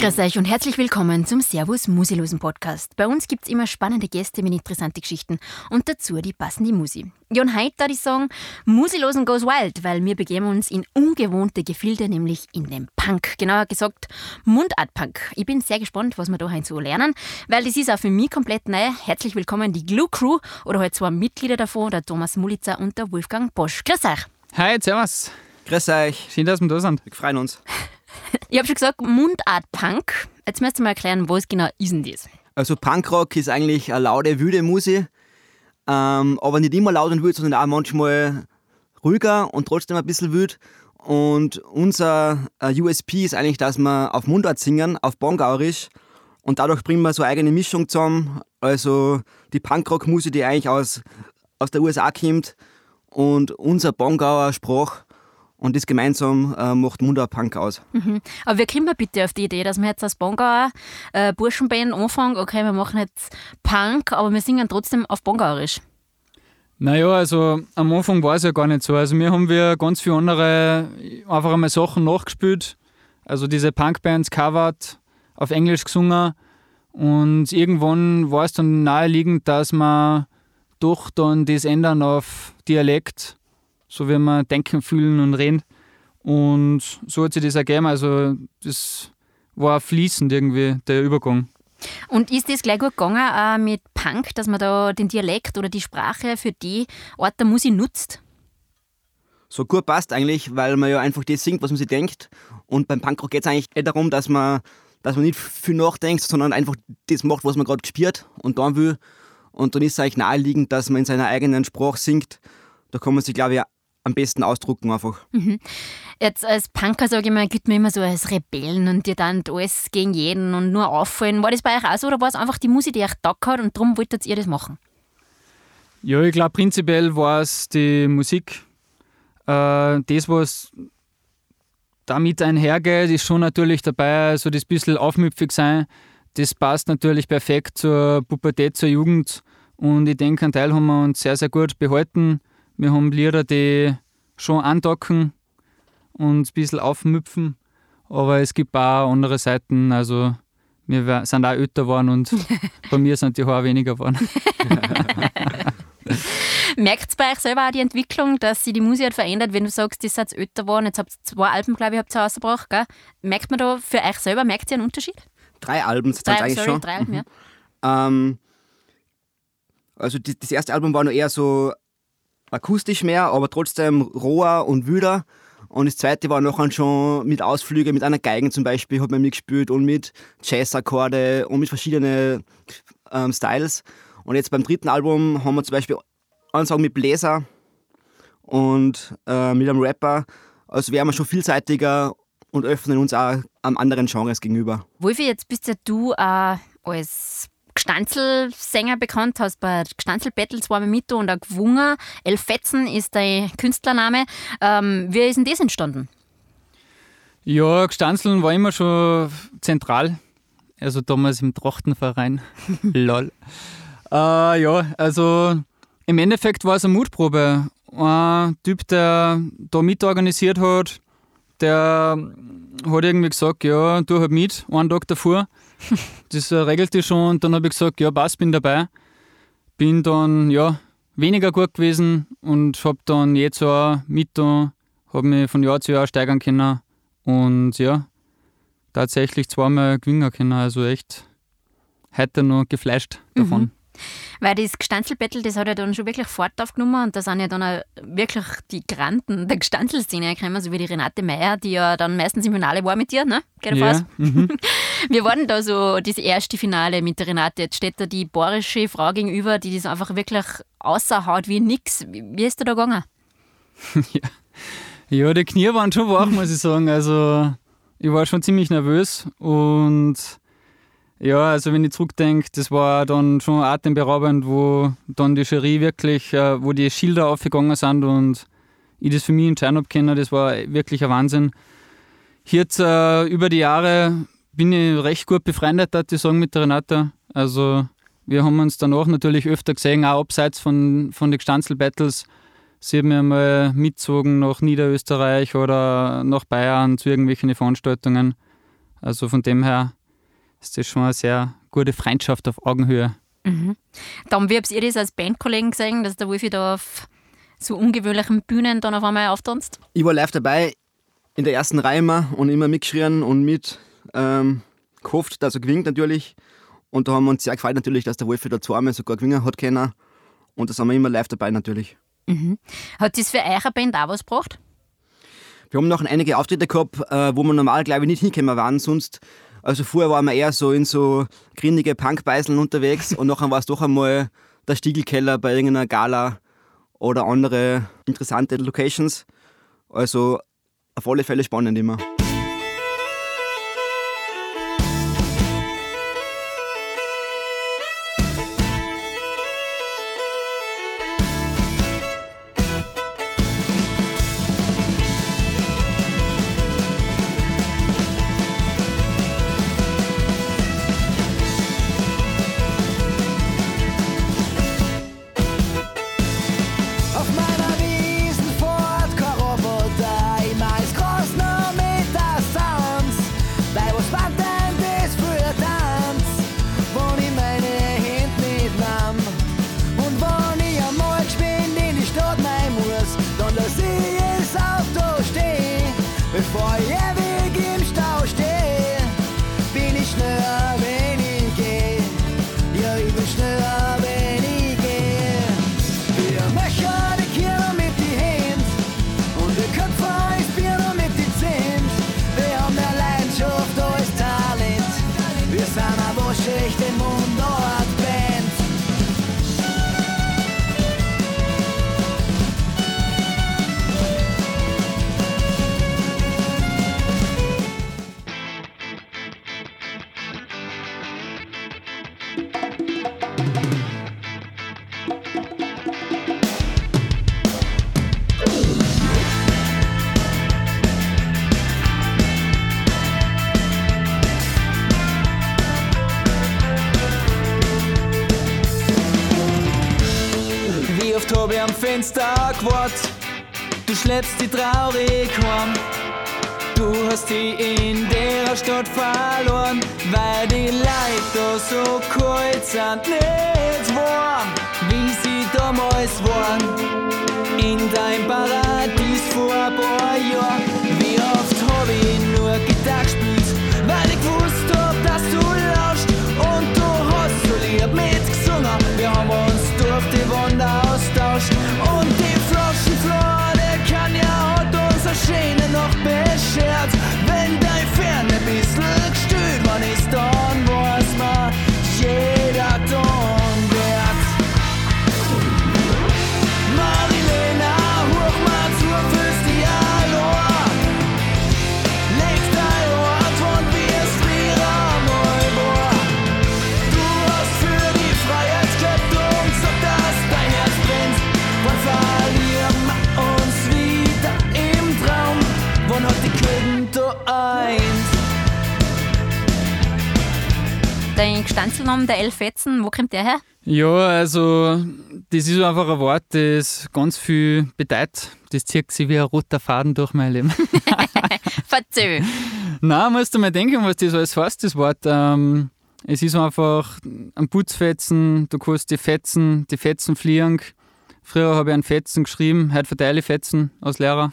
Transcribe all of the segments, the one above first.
Grüß euch und herzlich willkommen zum Servus Musilosen Podcast. Bei uns gibt es immer spannende Gäste mit interessanten Geschichten und dazu die passende Musi. Ja, und heute da die Song Musilosen goes wild, weil wir begeben uns in ungewohnte Gefilde, nämlich in den Punk. Genauer gesagt Mundart Punk. Ich bin sehr gespannt, was wir da heute so lernen, weil das ist auch für mich komplett neu. Herzlich willkommen die Glue Crew oder halt zwei Mitglieder davon, der Thomas Mulitzer und der Wolfgang Bosch. Grüß euch. Hi, servus. Grüß euch. Schön, dass wir da sind. Wir freuen uns. Ich habe schon gesagt, Mundart Punk. Jetzt müsst ihr mal erklären, was genau ist denn das? Also Punkrock ist eigentlich eine laute, wüde Musik, ähm, aber nicht immer laut und wütend, sondern auch manchmal ruhiger und trotzdem ein bisschen wütend. Und unser äh, USP ist eigentlich, dass wir auf Mundart singen, auf Bongaurisch. Und dadurch bringen wir so eine eigene Mischung zusammen. Also die Punkrock-Musik, die eigentlich aus, aus der USA kommt. Und unser Bongauer Spruch und das gemeinsam äh, macht Mundart Punk aus. Mhm. Aber wie kommen wir bitte auf die Idee, dass wir jetzt als Bongauer äh, Burschenband anfangen, okay, wir machen jetzt Punk, aber wir singen trotzdem auf Bongauerisch? Naja, also am Anfang war es ja gar nicht so. Also wir haben wir ganz viele andere einfach einmal Sachen nachgespielt. Also diese Punkbands covered, auf Englisch gesungen. Und irgendwann war es dann naheliegend, dass wir doch dann das ändern auf Dialekt so wie wir denken, fühlen und reden. Und so hat sich das ergeben. Also das war fließend irgendwie, der Übergang. Und ist das gleich gut gegangen auch mit Punk, dass man da den Dialekt oder die Sprache für die Art der Musik nutzt? So gut passt eigentlich, weil man ja einfach das singt, was man sich denkt. Und beim Punkrock geht es eigentlich eher darum, dass man, dass man nicht viel nachdenkt, sondern einfach das macht, was man gerade gespürt und dann will. Und dann ist es eigentlich naheliegend, dass man in seiner eigenen Sprache singt. Da kann man sich, glaube ich, am besten ausdrucken einfach. Mhm. Jetzt als Punker, sage ich mal, gilt man immer so als Rebellen und die dann alles gegen jeden und nur auffallen. War das bei euch auch so oder war es einfach die Musik, die euch da hat und darum wolltet ihr das machen? Ja, ich glaube, prinzipiell war es die Musik. Äh, das, was damit einhergeht, ist schon natürlich dabei, so das bisschen aufmüpfig sein. Das passt natürlich perfekt zur Pubertät, zur Jugend. Und ich denke, einen Teil haben wir uns sehr, sehr gut behalten. Wir haben Lieder, die schon andocken und ein bisschen aufmüpfen, aber es gibt auch andere Seiten. Also, wir sind auch älter geworden und bei mir sind die Haare weniger geworden. Merkt es bei euch selber auch die Entwicklung, dass sich die Musik hat verändert, wenn du sagst, ihr seid älter geworden, jetzt habt ihr zwei Alben, glaube ich, habt ihr rausgebracht, gell? Merkt man da für euch selber, merkt ihr einen Unterschied? Drei Alben sind eigentlich sorry, schon. drei Alben, ja. Ähm, also die, das erste Album war noch eher so akustisch mehr, aber trotzdem roher und wüder. Und das zweite war nachher schon mit Ausflügen, mit einer Geigen zum Beispiel, hat man mitgespielt und mit Jazz-Akkorde und mit verschiedenen ähm, Styles. Und jetzt beim dritten Album haben wir zum Beispiel Ansagen mit Bläser und äh, mit einem Rapper. Also wären wir schon vielseitiger und öffnen uns auch am anderen Genres gegenüber. Wolfi, jetzt bist ja du äh, als Gstanzelsänger bekannt, hast bei Gstanzel Battle zweimal mit und auch gewungen. Elfetzen ist dein Künstlername. Ähm, wie ist denn das entstanden? Ja, Gstanzeln war immer schon zentral. Also damals im Trachtenverein. Lol. Äh, ja, also im Endeffekt war es eine Mutprobe. Ein Typ, der da mitorganisiert hat, der hat irgendwie gesagt, ja, du halt mit, einen Tag davor. Das äh, regelte schon und dann habe ich gesagt, ja, passt, bin dabei. Bin dann, ja, weniger gut gewesen und habe dann jetzt auch mit da, habe mich von Jahr zu Jahr steigern können und ja, tatsächlich zweimal gewinnen können, also echt heute noch gefleischt davon. Mhm. Weil das Gstanzelbattle, das hat ja dann schon wirklich Fahrt aufgenommen und da sind ja dann auch wirklich die Granten der Gstanzelszene gekommen, so wie die Renate Meyer, die ja dann meistens im Finale war mit dir, ne? Geht Ja, yeah. mhm. Wir waren da so das erste Finale mit der Renate. Jetzt steht da die bayerische Frau gegenüber, die das einfach wirklich außerhaut wie nix. Wie ist da da gegangen? Ja, die Knie waren schon wach, muss ich sagen. Also, ich war schon ziemlich nervös und ja, also wenn ich zurückdenke, das war dann schon atemberaubend, wo dann die Jury wirklich, äh, wo die Schilder aufgegangen sind und ich das für mich entscheiden habe können, das war wirklich ein Wahnsinn. Jetzt äh, über die Jahre bin ich recht gut befreundet, würde ich sagen, mit der Renate. Also wir haben uns danach natürlich öfter gesehen, auch abseits von, von den Gstanzel-Battles. Sie haben mir mal mitgezogen nach Niederösterreich oder nach Bayern zu irgendwelchen Veranstaltungen. Also von dem her ist das schon eine sehr gute Freundschaft auf Augenhöhe. Mhm. Dann, wie habt ihr das als Bandkollegen gesehen, dass der Wolfi da auf so ungewöhnlichen Bühnen dann auf einmal auftanzt? Ich war live dabei, in der ersten Reihe immer und immer mitgeschrien und mit ähm, gehofft, dass er gewinnt natürlich. Und da haben wir uns sehr gefreut natürlich, dass der Wolfi da zweimal sogar gewinnen hat können. Und das haben wir immer live dabei natürlich. Mhm. Hat das für eure Band auch was gebracht? Wir haben noch einige Auftritte gehabt, äh, wo wir normal, glaube ich, nicht hingekommen waren. Sonst, also vorher waren wir eher so in so grindige Punkbeißeln unterwegs und nachher war es doch einmal der Stiegelkeller bei irgendeiner Gala oder andere interessante Locations. Also auf alle Fälle spannend immer. bin ich ne Fenster gewartet, du schleppst die traurig heim. Du hast die in der Stadt verloren, weil die Leute so kalt sind, nicht warm, wie sie damals waren. In dein Paradies vor ein paar Jahren, unser Schäne noch Dein Gestanzelnamen, der Elfetzen, wo kommt der her? Ja, also das ist einfach ein Wort, das ganz viel bedeutet. Das zieht sich wie ein roter Faden durch mein Leben. Verzeih. Nein, musst du mal denken, was das alles heißt, das Wort. Ähm, es ist einfach ein Putzfetzen, du kannst die Fetzen, die Fetzen fliegen. Früher habe ich einen Fetzen geschrieben, heute verteile ich Fetzen als Lehrer.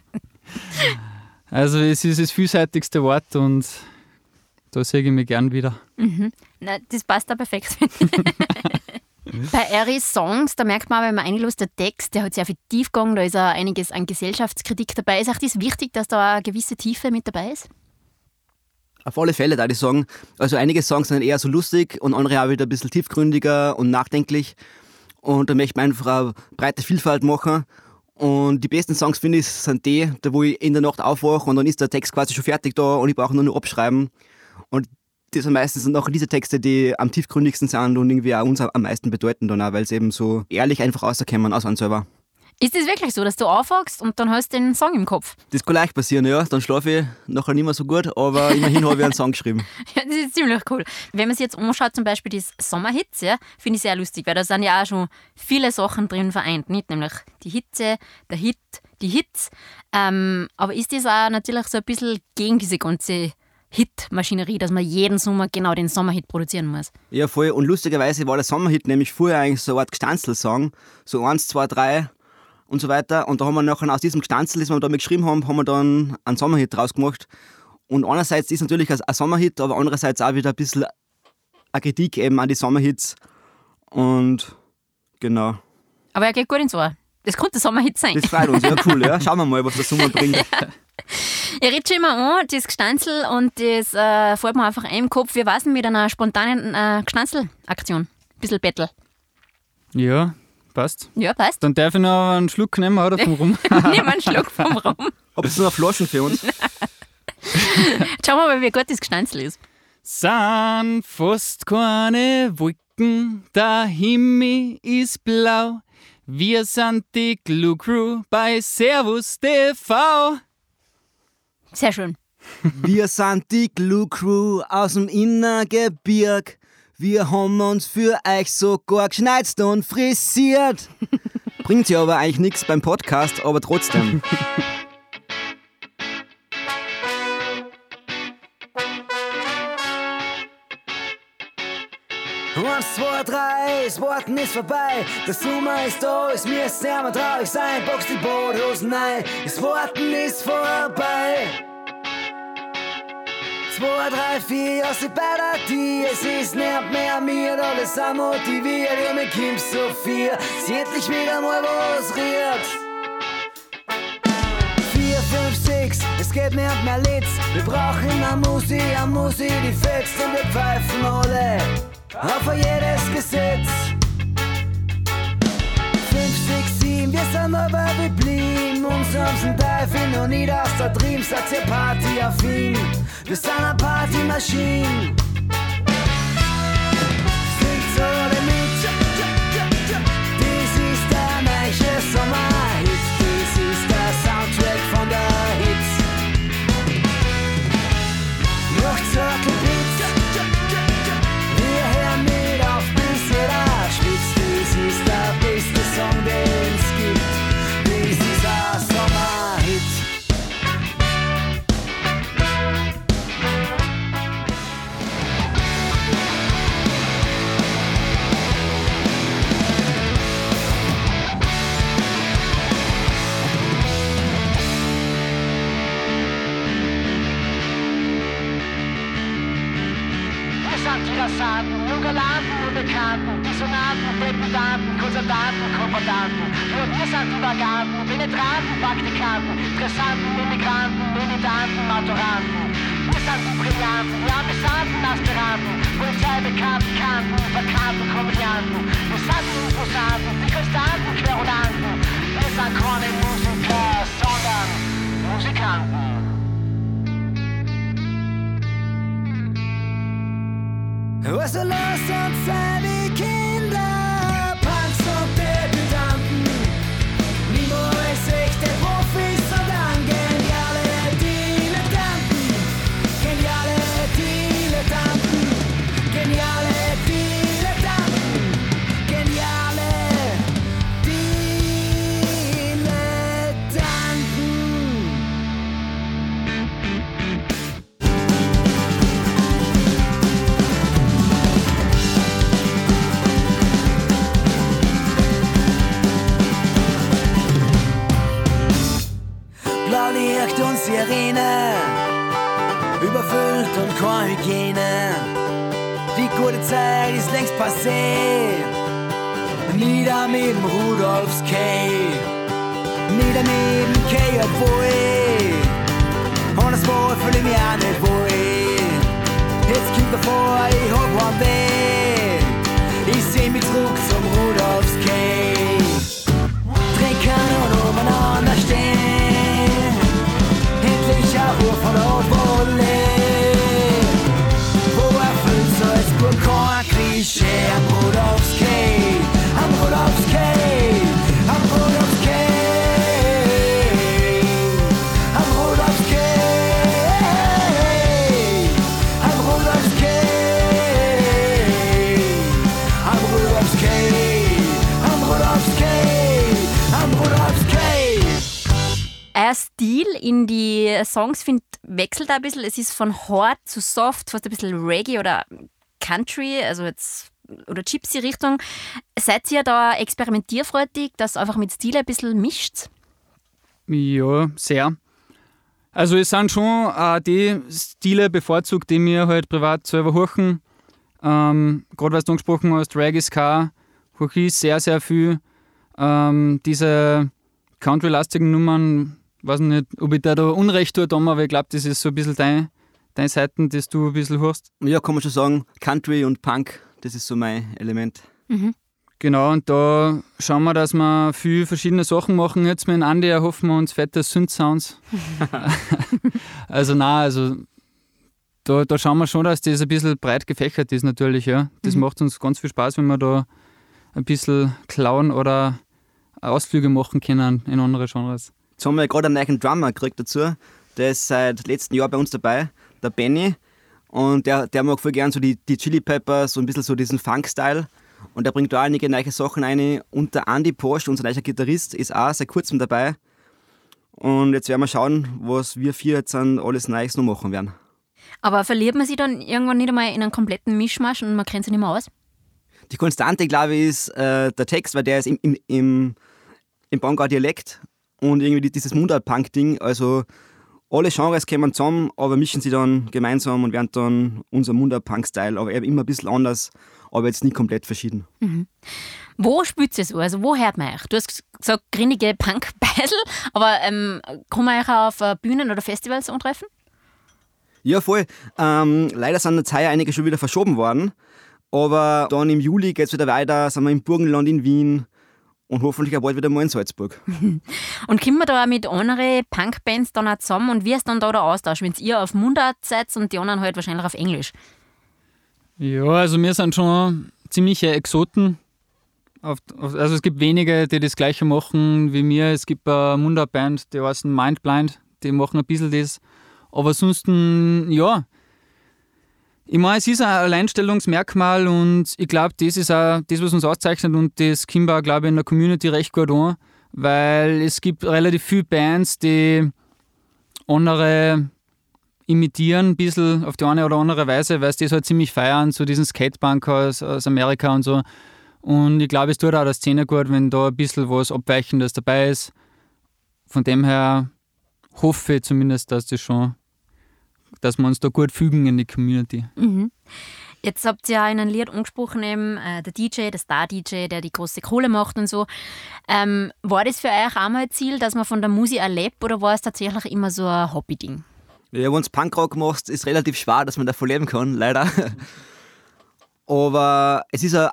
also es ist das vielseitigste Wort und da sehe ich mich gern wieder. Na, das passt da perfekt. Bei Eris Songs, da merkt man, wenn man einlässt, der Text, der hat sehr viel Tiefgang, da ist auch einiges an Gesellschaftskritik dabei. Ist auch das wichtig, dass da eine gewisse Tiefe mit dabei ist? Auf alle Fälle, da ich sagen. Also einige Songs sind eher so lustig und andere auch wieder ein bisschen tiefgründiger und nachdenklich. Und da möchte man einfach eine breite Vielfalt machen. Und die besten Songs, finde ich, sind die, da wo ich in der Nacht aufwache und dann ist der Text quasi schon fertig da und ich brauche nur noch abschreiben. Und das sind meistens noch diese Texte, die am tiefgründigsten sind und irgendwie auch uns am meisten bedeuten dann auch, weil sie eben so ehrlich einfach rauskommen aus einem selber. Ist es wirklich so, dass du aufwachst und dann hast du den Song im Kopf? Das kann leicht passieren, ja. Dann schlafe ich nachher nicht mehr so gut, aber immerhin habe ich einen Song geschrieben. Ja, das ist ziemlich cool. Wenn man sich jetzt anschaut, zum Beispiel die Sommerhits, ja, finde ich sehr lustig, weil da sind ja auch schon viele Sachen drin vereint. Nicht nämlich die Hitze, der Hit, die Hits. Ähm, aber ist das auch natürlich so ein bisschen gegen diese ganze Hit-Maschinerie, dass man jeden Sommer genau den Sommerhit produzieren muss? Ja, voll. Und lustigerweise war der Sommerhit nämlich vorher eigentlich so eine Art Gestanzelsong. So eins, zwei, drei und so weiter. Und da haben wir nachher aus diesem Gestanzel, das wir damit geschrieben haben, haben wir dann einen Sommerhit draus gemacht. Und einerseits ist natürlich ein Sommerhit, aber andererseits auch wieder ein bisschen eine Kritik eben an die Sommerhits. Und genau. Aber er geht gut ins Ohr. Das könnte Sommerhit sein. Das freut uns, ja cool, ja. Schauen wir mal, was der Sommer bringt. Ich rede schon immer an, das Gestanzel und das äh, fällt mir einfach ein im Kopf. Wir warten mit einer spontanen äh, Gestanzel-Aktion. Bisschen Battle. Ja, passt. Ja, passt. Dann darf ich noch einen Schluck nehmen, oder? Vom Rum. Nimm einen Schluck vom Rum. Habt ihr noch Flaschen für uns? Schauen wir mal, wie gut das Gestanzel ist. San fast keine Wolken, der Himmel ist blau. Wir sind die Glue Crew bei Servus TV. Sehr schön. Wir sind die Glue Crew aus dem Innergebirg. Wir haben uns für euch sogar geschneizt und frisiert. Bringt ja aber eigentlich nichts beim Podcast, aber trotzdem. Eins, zwei, drei, das Warten ist vorbei. Der Sommer ist da, es müsste ja mal traurig sein. Box die Boothosen ein, das Warten ist vorbei. Zwei, drei, vier, ja, sie bei der. Es ist nicht mehr mir, alles auch motiviert. Ja, mir Kim Sophia, sie endlich wieder mal was rührt. Vier, fünf, sechs, es geht nicht mehr Litz. Wir brauchen eine Musi, eine Musi, die fetzt und wir pfeifen alle auf jedes Gesetz. Fünf, sechs, sieben, wir sind aber geblieben. Uns haben's ein Teufel noch nie das da drüben, sagt ihr partyaffin. Wir sind eine Partymaschine. Also lass uns sein Zeit ist längst passé. Nieder mit dem Rudolfs K. Nieder mit dem K, obwohl. Und das Wort fühle ich mich auch nicht wohl. Jetzt kommt davor, ich hab einen Weg. In die Songs find, wechselt ein bisschen. Es ist von hard zu soft, fast ein bisschen Reggae oder Country, also jetzt oder Gypsy-Richtung. Seid ihr da experimentierfreudig, dass einfach mit Stil ein bisschen mischt? Ja, sehr. Also es sind schon auch die Stile bevorzugt, die mir halt privat selber horchen. Ähm, Gerade was du angesprochen hast, Reggae Ska, horche ich sehr, sehr viel. Ähm, diese Country-lastigen Nummern, weiß nicht, ob ich da, da Unrecht tue, Tom, aber ich glaube, das ist so ein bisschen dein, deine Seiten, das du ein bisschen hörst. Ja, kann man schon sagen, Country und Punk, das ist so mein Element. Mhm. Genau, und da schauen wir, dass wir viel verschiedene Sachen machen. Jetzt mit Andi erhoffen wir uns fette Synth-Sounds. also nein, also da, da schauen wir schon, dass das ein bisschen breit gefächert ist natürlich. Ja. Das Mhm. macht uns ganz viel Spaß, wenn wir da ein bisschen klauen oder Ausflüge machen können in andere Genres. Jetzt haben wir gerade einen neuen Drummer gekriegt dazu. Der ist seit letztem Jahr bei uns dabei, der Benny. Und der, der mag voll gern so die, die Chili Peppers und ein bisschen so diesen Funk-Style. Und der bringt da einige neue Sachen rein. Und der Andy Porsche, unser neuer Gitarrist, ist auch seit kurzem dabei. Und jetzt werden wir schauen, was wir vier jetzt dann alles Neues noch machen werden. Aber verliert man sich dann irgendwann nicht einmal in einen kompletten Mischmasch und man kennt sich nicht mehr aus? Die Konstante, glaube ich, ist äh, der Text, weil der ist im, im, im, im Bangauer Dialekt und irgendwie dieses Mundart-Punk-Ding. Also alle Genres kommen zusammen, aber mischen sie dann gemeinsam und werden dann unser Mundart-Punk-Style, aber eben immer ein bisschen anders, aber jetzt nicht komplett verschieden. Wo spielt ihr so? Also wo hört man euch? Du hast gesagt, grinnige Punk-Beisel, aber ähm, kann man euch auch auf äh, Bühnen oder Festivals antreffen? Ja, voll. Ähm, leider sind jetzt heuer einige schon wieder verschoben worden, aber dann im Juli geht es wieder weiter, sind wir im Burgenland in Wien und hoffentlich auch bald wieder mal in Salzburg. Und kommen wir da auch mit anderen Punk-Bands dann auch zusammen und wie ist dann da der Austausch, wenn ihr auf Mundart seid und die anderen halt wahrscheinlich auf Englisch? Ja, also wir sind schon ziemliche Exoten. Also es gibt wenige, die das gleiche machen wie mir. Es gibt eine Mundart-Band, die heißt Mindblind, die machen ein bisschen das. Aber ansonsten, ja. Ich meine, es ist ein Alleinstellungsmerkmal und ich glaube, das ist auch das, was uns auszeichnet und das auch, glaube ich, in der Community recht gut an, weil es gibt relativ viele Bands, die andere imitieren, ein bisschen auf die eine oder andere Weise, weil sie das halt ziemlich feiern, so diesen Skatepunk aus, aus Amerika und so. Und ich glaube, es tut auch der Szene gut, wenn da ein bisschen was Abweichendes dabei ist. Von dem her hoffe ich zumindest, dass das schon, dass wir uns da gut fügen in die Community. Jetzt habt ihr ja in einem Lied angesprochen, eben, äh, der DJ, der Star-DJ, der die große Kohle macht und so. Ähm, war das für euch auch mal ein Ziel, dass man von der Musik erlebt oder war es tatsächlich immer so ein Hobby-Ding? Ja, wenn du Punkrock machst, ist relativ schwer, dass man davon leben kann, leider. Aber es ist ein,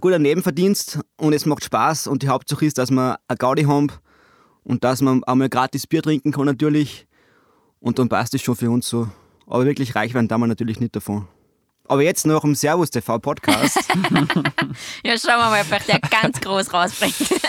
guter Nebenverdienst und es macht Spaß und die Hauptsache ist, dass man eine Gaudi haben und dass man einmal gratis Bier trinken kann natürlich und dann passt es schon für uns so. Aber wirklich reich werden da man natürlich nicht davon. Aber jetzt noch im Servus TV Podcast. Ja, schauen wir mal, ob euch der ganz groß rausbringt.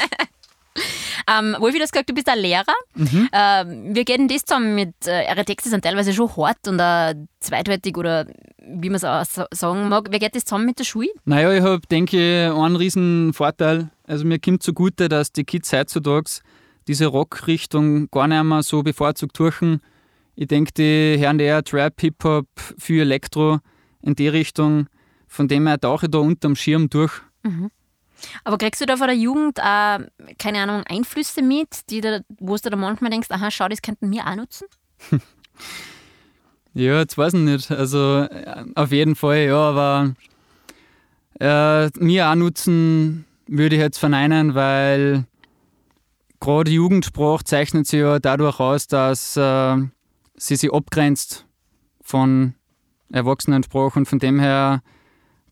ähm, Wolfi, du hast gesagt, du bist ein Lehrer. Ähm, wie geht denn das zusammen mit, äh, eure Texte sind teilweise schon hart und äh, zweideutig oder wie man es auch sa- sagen mag. Wie geht das zusammen mit der Schule? Naja, ich habe, denke ich, einen riesen Vorteil. Also mir kommt zugute, dass die Kids heutzutage diese Rock-Richtung gar nicht mehr so bevorzugt durchen. Ich denke, die hören eher Trap, Hip-Hop, viel Elektro in die Richtung. Von dem her tauche ich da unterm Schirm durch. Aber kriegst du da von der Jugend auch, keine Ahnung, Einflüsse mit, die da, wo du da manchmal denkst, aha, schau, das könnten wir auch nutzen? Ja, jetzt weiß ich nicht. Also äh, auf jeden Fall, ja, aber äh, mir auch nutzen würde ich jetzt verneinen, weil gerade die Jugendsprache zeichnet sich ja dadurch aus, dass äh, sie sich abgrenzt von Erwachsenensprache und von dem her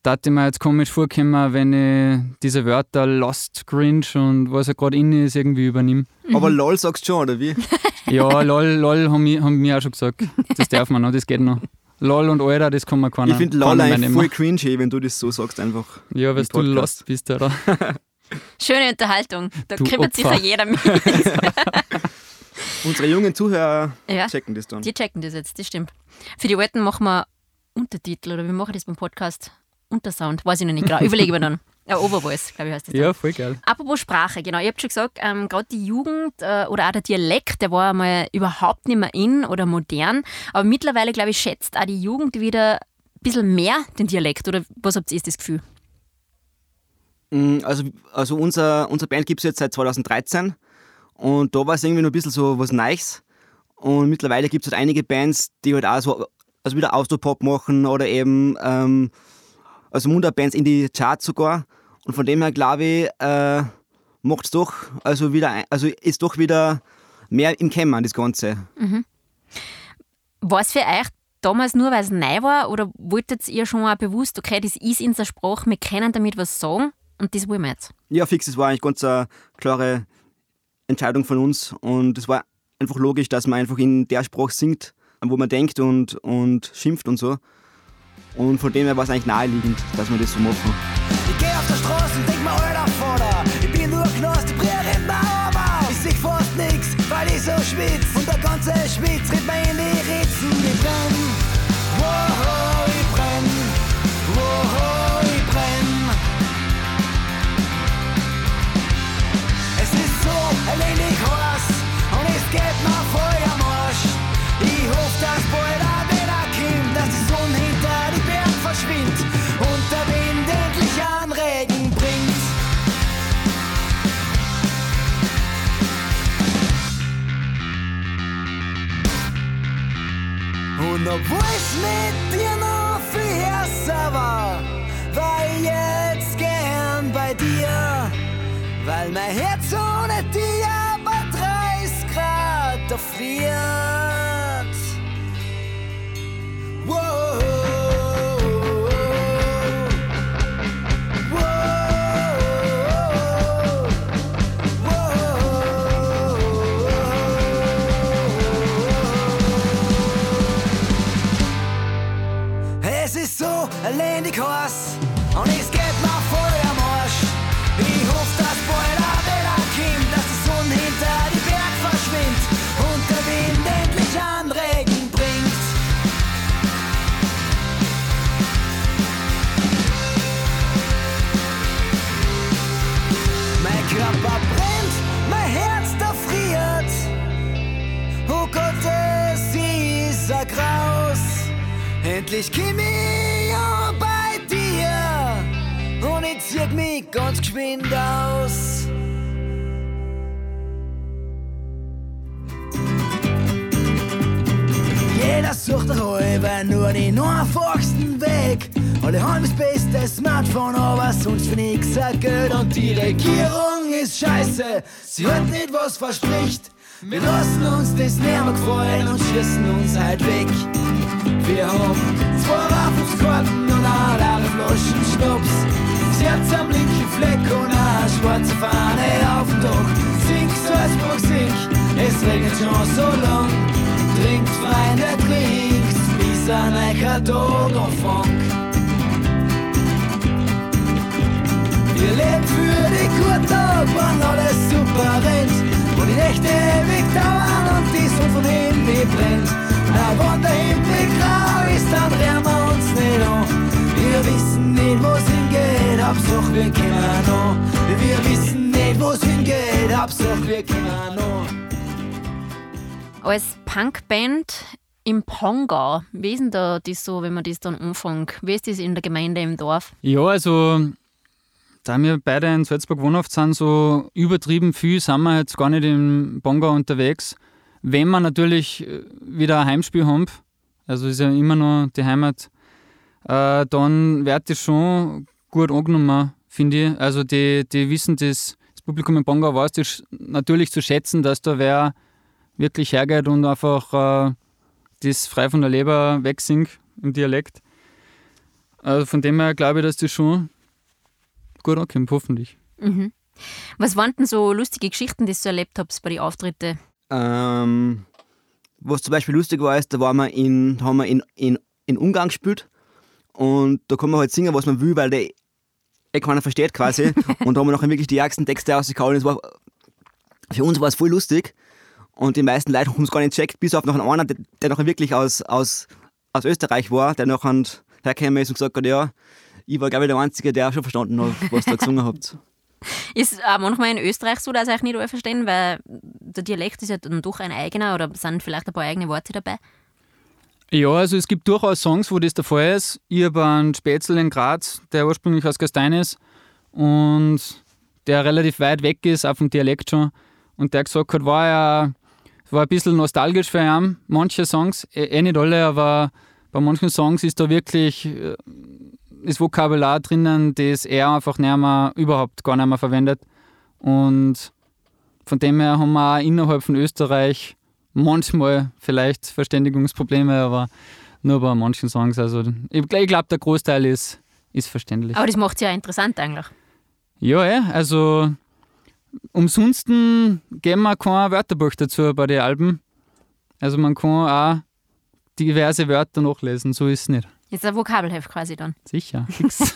darf ich mir jetzt komisch vorkommen, wenn ich diese Wörter Lost, Cringe und was ja gerade in ist, irgendwie übernehme. Aber LOL sagst du schon, oder wie? Ja, lol, lol haben wir, haben wir auch schon gesagt. Das darf man noch, das geht noch. Lol und Alter, das kann man keiner. Ich finde LOL eigentlich voll cringy, wenn du das so sagst einfach. Ja, weil du lost bist, oder? Schöne Unterhaltung. Da Du kriegt Opfer. sicher jeder mit. Unsere jungen Zuhörer Ja. checken das dann. Die checken das jetzt, das stimmt. Für die Alten machen wir Untertitel oder wie mache ich das beim Podcast? Untersound, weiß ich noch nicht genau. Überlege mir dann. Ja, Oberwals, glaube ich, heißt das. Ja, voll geil. Apropos Sprache, genau. Ihr habt schon gesagt, ähm, gerade die Jugend äh, oder auch der Dialekt, der war einmal überhaupt nicht mehr in oder modern. Aber mittlerweile, glaube ich, schätzt auch die Jugend wieder ein bisschen mehr den Dialekt. Oder was habt ihr das Gefühl? Mm, Also, also unser, unser Band gibt es jetzt seit 2013 und da war es irgendwie noch ein bisschen so was Neues. Und mittlerweile gibt es halt einige Bands, die halt auch so also wieder Austropop machen oder eben ähm, also Mundarbands in die Charts sogar. Und von dem her glaube ich, äh, macht es doch, also wieder, also ist doch wieder mehr im Kämmern, das Ganze. War es für euch damals nur, weil es neu war? Oder wolltet ihr schon auch bewusst, okay, das ist unsere Sprache, wir können damit was sagen und das wollen wir jetzt? Ja, fix, das war eigentlich ganz eine klare Entscheidung von uns und es war einfach logisch, dass man einfach in der Sprache singt, wo man denkt und, und schimpft und so. Und von dem her war es eigentlich naheliegend, dass wir das so machen. Ich geh auf der Straße und denk mir, alter Vater, ich bin nur Knast, ich im Mauerbau. Ich seh fast nix, weil ich so schwitz. Und der ganze Schwitz tritt mir in die Ritzen. Endlich ja bei dir und ich zieh mich ganz geschwind aus. Jeder sucht doch halber nur den einfachsten Weg. Alle haben das beste Smartphone, aber sonst für nix ein. Und die Regierung ist scheiße, sie hört nicht, was verspricht. Wir lassen uns das mehr gefallen und schießen uns halt weg. Wir haben zwei Raffungskarten und eine leere Flaschen Schnaps. Das Herz am linken Fleck und eine schwarze Fahne auf dem Dach. Sing, Salzburg, sing, es regnet schon so lang. Trinkt, Freunde, trinkt, bis ein neuer Tag wir kommen noch. Wir wissen nicht, wo's hingeht, Hauptsache wir kommen noch. Als Punkband im Pongau, wie ist denn da das so, wenn man das dann anfängt? Wie ist das in der Gemeinde im Dorf? Ja, also da wir beide in Salzburg wohnhaft sind, so übertrieben viel sind wir jetzt gar nicht im Bonga unterwegs. Wenn wir natürlich äh, wieder ein Heimspiel haben, also ist ja immer noch die Heimat, äh, dann wird das schon gut angenommen, finde ich. Also die, die wissen das, das Publikum im Bonga weiß das natürlich zu schätzen, dass da wer wirklich hergeht und einfach äh, das frei von der Leber wegsingt im Dialekt. Also von dem her glaube ich, dass das schon gut ankommt, hoffentlich. Mhm. Was waren denn so lustige Geschichten, die du erlebt habt bei den Auftritten? Ähm, was zum Beispiel lustig war, ist, da waren wir in, haben wir in, in, in Ungarn gespielt und da kann man halt singen, was man will, weil der eh keiner versteht quasi. und da haben wir nachher wirklich die ärgsten Texte rausgehauen. Es war, für uns war es voll lustig und die meisten Leute haben es gar nicht checkt, bis auf noch einen, der, der nachher wirklich aus, aus, aus Österreich war, der nachher hergekommen ist und gesagt hat, ja, ich war, glaube ich, der Einzige, der schon verstanden hat, was ihr gesungen habt. Ist auch manchmal in Österreich so, dass euch nicht alle verstehen, weil der Dialekt ist ja dann doch ein eigener oder sind vielleicht ein paar eigene Worte dabei? Ja, also es gibt durchaus Songs, wo das der Fall ist. Ich habe einen Spätzl in Graz, der ursprünglich aus Gastein ist und der relativ weit weg ist, auch vom Dialekt schon. Und der gesagt hat, war ja war ein bisschen nostalgisch für ihn. Manche Songs, eh, eh nicht alle, aber bei manchen Songs ist da wirklich äh, das Vokabular drinnen, das er einfach nicht mehr, überhaupt gar nicht mehr verwendet. Und von dem her haben wir auch innerhalb von Österreich manchmal vielleicht Verständigungsprobleme, aber nur bei manchen Songs. Also ich, ich glaube, der Großteil ist, ist verständlich. Aber das macht es ja interessant eigentlich. Ja, ja, also umsonst geben wir kein Wörterbuch dazu bei den Alben. Also man kann auch diverse Wörter nachlesen, so ist es nicht. Jetzt ein Vokabelheft quasi dann. Sicher, fix.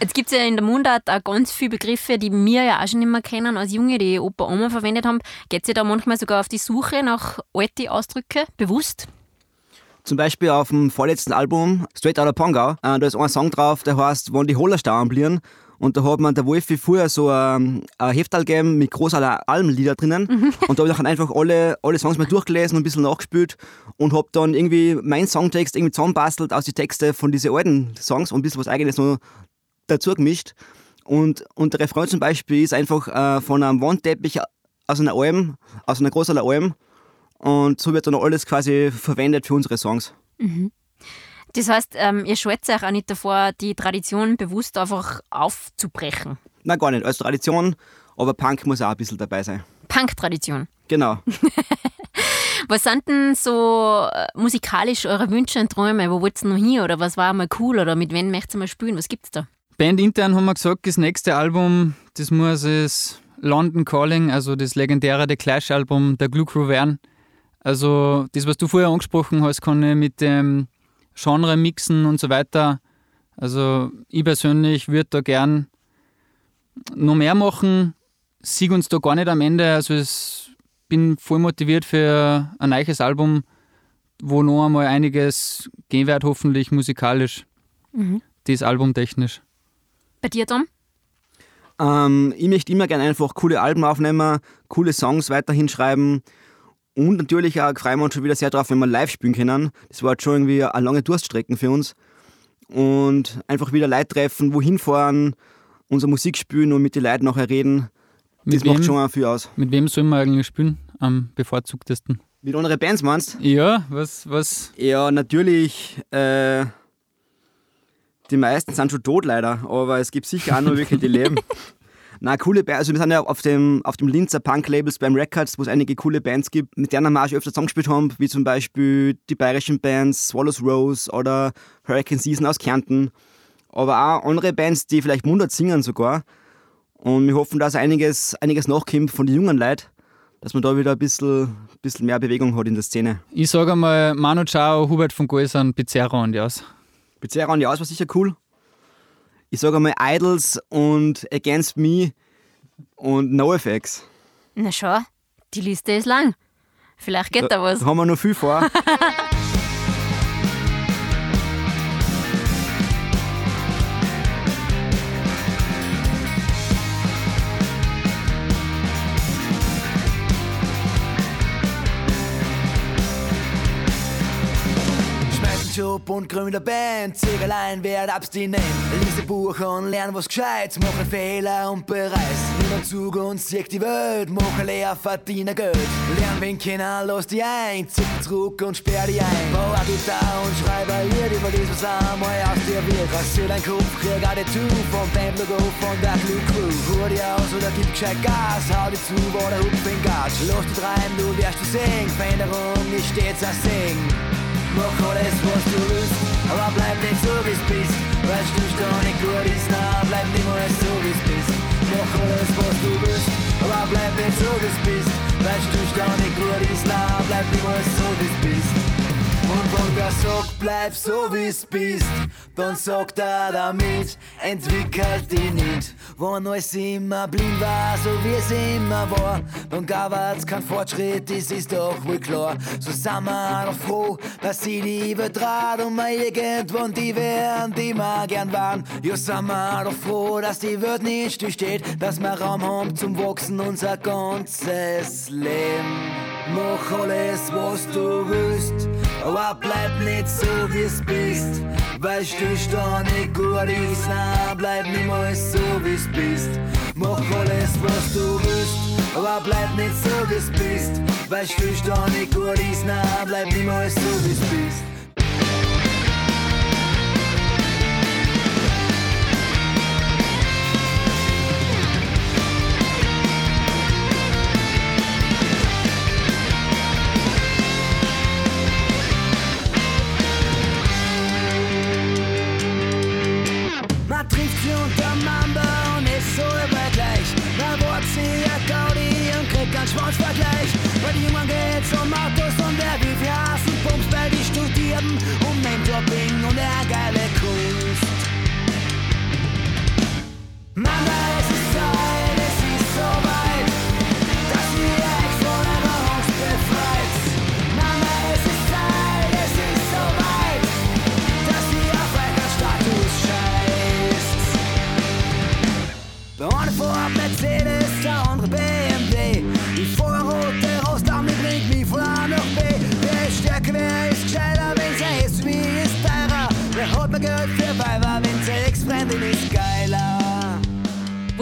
Jetzt gibt es ja in der Mundart auch ganz viele Begriffe, die wir ja auch schon nicht mehr kennen als Junge, die Opa Oma verwendet haben. Geht ihr da manchmal sogar auf die Suche nach alten Ausdrücken, bewusst? Zum Beispiel auf dem vorletzten Album Straight Outta Pongau, äh, da ist ein Song drauf, der heißt Wann die Hollerstauern blieren. Und da hat man der Wolfi früher so ein, ein Heftal gegeben mit großen Albenlieder drinnen. Mhm. Und da habe ich dann einfach alle, alle Songs mal durchgelesen und ein bisschen nachgespielt und habe dann irgendwie meinen Songtext irgendwie zusammenbastelt aus den Texten von diesen alten Songs und ein bisschen was eigenes noch dazu gemischt. Und, und der Refrain zum Beispiel ist einfach äh, von einem Wandteppich aus einer Alm, aus einer großen Alm. Und so wird dann alles quasi verwendet für unsere Songs. Mhm. Das heißt, ähm, ihr schwätzt euch auch nicht davor, die Tradition bewusst einfach aufzubrechen. Nein, gar nicht. Als Tradition, aber Punk muss auch ein bisschen dabei sein. Punk-Tradition. Genau. was sind denn so äh, musikalisch eure Wünsche und Träume? Wo wollt ihr noch hin? Oder was war mal cool? Oder mit wem möchtet ihr mal spielen? Was gibt's da? Band intern haben wir gesagt, das nächste Album, das muss es London Calling, also das legendäre The Clash-Album der Glue Crew werden. Also das, was du vorher angesprochen hast, kann ich mit dem Genre mixen und so weiter. Also ich persönlich würde da gern noch mehr machen. Sieg uns da gar nicht am Ende. Also ich bin voll motiviert für ein neues Album, wo noch einmal einiges gehen wird, hoffentlich musikalisch. Mhm. Das Album technisch. Bei dir, Tom? Ähm, ich möchte immer gerne einfach coole Alben aufnehmen, coole Songs weiterhin schreiben und natürlich auch freuen wir uns schon wieder sehr drauf, wenn wir live spielen können. Das war jetzt schon irgendwie eine lange Durststrecke für uns. Und einfach wieder Leute treffen, wohin fahren, unsere Musik spielen und mit den Leuten nachher reden. Das mit macht wem, schon auch viel aus. Mit wem sollen wir eigentlich spielen am bevorzugtesten? Mit anderen Bands meinst du? Ja, was, was? Ja, natürlich. Äh, die meisten sind schon tot leider, aber es gibt sicher auch noch welche, die leben. Na, coole Bands. Also wir sind ja auf dem, auf dem Linzer Punk-Label Spam Records, wo es einige coole Bands gibt, mit denen wir auch schon öfter zusammengespielt haben, wie zum Beispiel die bayerischen Bands Swallows Rose oder Hurricane Season aus Kärnten. Aber auch andere Bands, die vielleicht Mundart singen sogar. Und wir hoffen, dass einiges, einiges nachkommt von den jungen Leuten, dass man da wieder ein bisschen, bisschen mehr Bewegung hat in der Szene. Ich sage einmal, Manu Chao, Hubert von Goisern, Pizarra und Jaus. Pizarra und Jaus war sicher cool ich sage einmal Idols und Against Me und NoFX. Na schau, die Liste ist lang. Vielleicht geht da, da was. Da haben wir noch viel vor. Job und grüne Band, Ziegerlein werd abstinent. Buch und lern was Gescheites, mache Fehler und bereis. Nimm Zug und sieg die Welt, mache leer, verdiene Geld. Lern wen kennen, los die ein, zieh zurück und sperr die ein. Bau eine Gitarre und schreibe ein Lied über das, was einmal aus dir wird. Rasier dein Kopf, krieg eine Tu vom Bandlogo von der Glück Crew. Ruhe dir aus oder gib gescheit Gas, hau dir zu oder hupf in Gatsch. Los du rein, du wirst du singen, Veränderung ist stets ein Sing. Mach alles, was du willst, aber bleib nicht so, wie's bist. Weil du doch nicht gut ist, na, bleib niemals so, wie's bist. Mach alles, was du willst, aber bleib nicht so, wie's bist. Weil du doch nicht gut ist, na, bleib niemals so, wie's bist. Und von Pfleger sagt, bleib so wie's bist, dann sagt er damit, entwickelt dich nicht. Wenn alles immer blind war, so wie es immer war, dann gab's kein Fortschritt, das ist doch wohl klar. So sind wir noch froh, dass sie die übertrat und mal irgendwann die wären, die wir gern waren. Ja, sind wir doch froh, dass die Welt nicht stillsteht, dass wir Raum haben zum Wachsen unser ganzes Leben. Mach alles, was du willst, aber bleib nicht so, wie's bist. Weil Stillstand nicht gut ist, nein, bleib niemals so, wie's bist. Mach alles, was du willst, aber bleib nicht so, wie's bist. Weil Stillstand nicht gut ist, nein, bleib niemals so, wie's bist.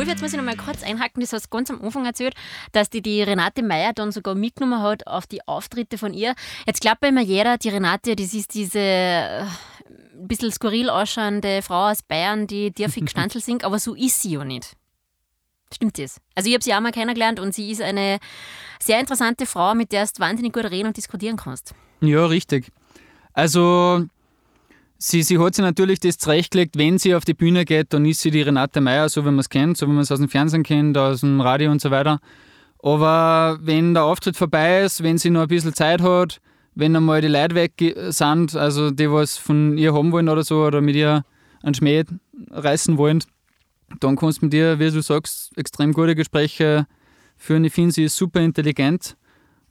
Wolf, jetzt muss ich noch mal kurz einhaken, das hast du ganz am Anfang erzählt, dass die, die Renate Meyer dann sogar mitgenommen hat auf die Auftritte von ihr. Jetzt glaubt immer jeder, die Renate, das ist diese äh, ein bisschen skurril ausschauende Frau aus Bayern, die dürfig Stanzel singt, aber so ist sie ja nicht. Stimmt das? Also ich habe sie auch mal kennengelernt und sie ist eine sehr interessante Frau, mit der du wahnsinnig gut reden und diskutieren kannst. Ja, richtig. Also, sie, sie hat sich natürlich das zurechtgelegt, wenn sie auf die Bühne geht, dann ist sie die Renate Meyer, so wie man es kennt, so wie man es aus dem Fernsehen kennt, aus dem Radio und so weiter. Aber wenn der Auftritt vorbei ist, wenn sie noch ein bisschen Zeit hat, wenn einmal die Leute weg sind, also die, was von ihr haben wollen oder so, oder mit ihr einen Schmäh reißen wollen, dann kannst du mit ihr, wie du sagst, extrem gute Gespräche führen. Ich finde, sie ist super intelligent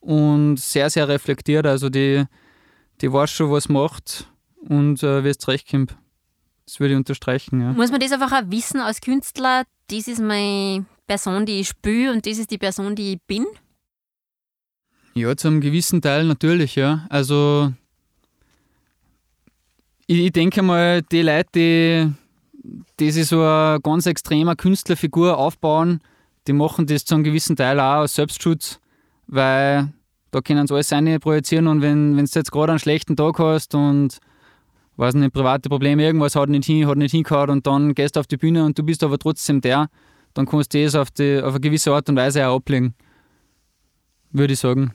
und sehr, sehr reflektiert. Also die, die weiß schon, was macht und äh, wie es zurechtkommt. Das würde ich unterstreichen. Ja. Muss man das einfach auch wissen als Künstler, das ist meine Person, die ich spüre und das ist die Person, die ich bin? Ja, zu einem gewissen Teil natürlich, ja. Also ich, ich denke mal, die Leute, die, die sich so eine ganz extreme Künstlerfigur aufbauen, die machen das zu einem gewissen Teil auch aus Selbstschutz, weil da können sie alles rein projizieren und wenn, wenn du jetzt gerade einen schlechten Tag hast und weiß nicht, private Probleme, irgendwas hat nicht hin, hat nicht hingehauen und dann gehst du auf die Bühne und du bist aber trotzdem der, dann kannst du das auf, die, auf eine gewisse Art und Weise auch ablegen. Würde ich sagen.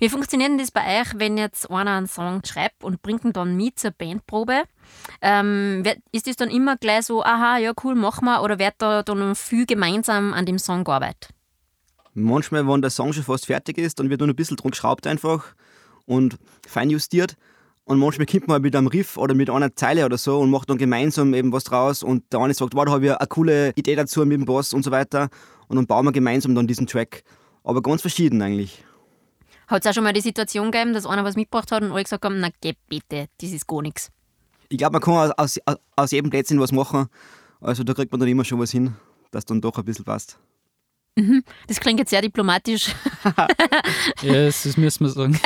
Wie funktioniert denn das bei euch, wenn jetzt einer einen Song schreibt und bringt ihn dann mit zur Bandprobe? Ähm, wird- ist das dann immer gleich so, aha, ja cool, machen wir, oder wird da dann viel gemeinsam an dem Song gearbeitet? Manchmal, wenn der Song schon fast fertig ist, dann wird nur ein bisschen dran geschraubt einfach und fein justiert. Und manchmal kommt man mit einem Riff oder mit einer Zeile oder so und macht dann gemeinsam eben was draus. Und der eine sagt, wow, da habe ich eine coole Idee dazu mit dem Boss und so weiter. Und dann bauen wir gemeinsam dann diesen Track. Aber ganz verschieden eigentlich. Hat es auch schon mal die Situation gegeben, dass einer was mitgebracht hat und alle gesagt haben, na geh bitte, das ist gar nichts. Ich glaube, man kann aus, aus, aus jedem Plätzchen was machen. Also da kriegt man dann immer schon was hin, das dann doch ein bisschen passt. Das klingt jetzt sehr diplomatisch. Ja, das, müssen wir sagen.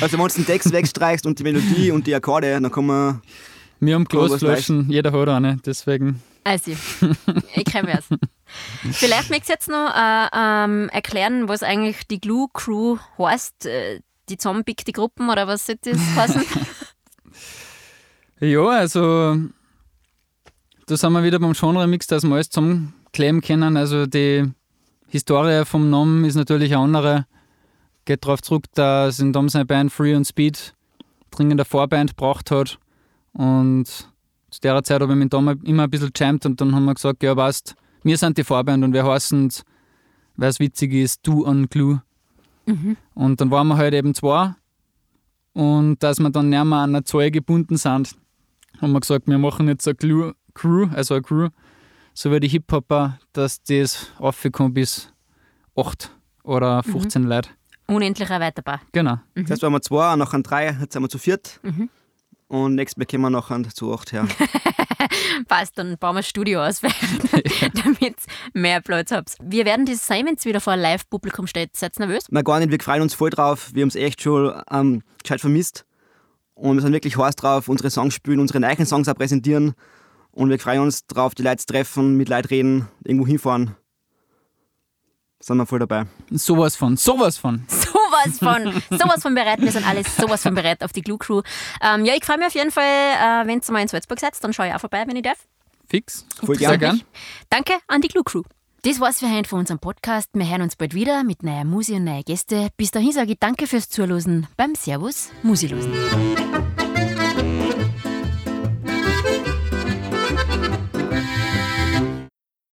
Also wenn du den Text wegstreichst und die Melodie und die Akkorde, dann kann man Wir haben Kann Glasflaschen, jeder hat eine, deswegen. Also, ich kenne es. Vielleicht möchtest du jetzt noch äh, ähm, erklären, was eigentlich die Glue Crew heißt, äh, die zusammenpickte Gruppen oder was soll das heißen? Ja, also da sind wir wieder beim Genre-Mix, dass wir alles zusammenkleben können. Also die Historie vom Namen ist natürlich eine andere. Geht darauf zurück, dass in Dom seine Band Free und Speed dringend eine Vorband braucht hat. Und zu der Zeit habe ich mit Dom immer ein bisschen jammt und dann haben wir gesagt, ja passt, wir sind die Vorband und wir heißen, weil es witzig ist, Du on Glue. Und dann waren wir halt eben zwei Und dass wir dann nicht mehr an eine Zahl gebunden sind, haben wir gesagt, wir machen jetzt eine Crew also eine Crew, so wie die Hip-Hopper, dass das aufkommt bis 8 oder 15 Leute. Unendlich erweiterbar. Genau. Das heißt, waren wir zwei, nachher drei, jetzt sind wir zu viert. Und nächstes Mal kommen wir nachher zu acht her. Passt, dann bauen wir das Studio aus, damit ihr mehr Platz habt. Wir werden das sein, wenn es wieder vor Live-Publikum steht. Seid ihr nervös? Nein, gar nicht, wir freuen uns voll drauf. Wir haben es echt schon ähm, gescheit vermisst. Und wir sind wirklich heiß drauf, unsere Songs spielen, unsere neuen Songs auch präsentieren. Und wir freuen uns drauf, die Leute zu treffen, mit Leuten reden, irgendwo hinfahren. Da sind wir voll dabei. Sowas von, sowas von. Sowas von, sowas von bereit. Wir sind alle sowas von bereit auf die Glue Crew. Ähm, ja, ich freue mich auf jeden Fall, äh, wenn ihr mal in Salzburg seid, dann schaue ich auch vorbei, wenn ich darf. Fix. Voll Sehr gern. gern. Danke an die Glue Crew. Das war's für heute von unserem Podcast. Wir hören uns bald wieder mit neuer Musik und neuen Gäste. Bis dahin sage ich danke fürs Zuhören beim Servus Musilosen.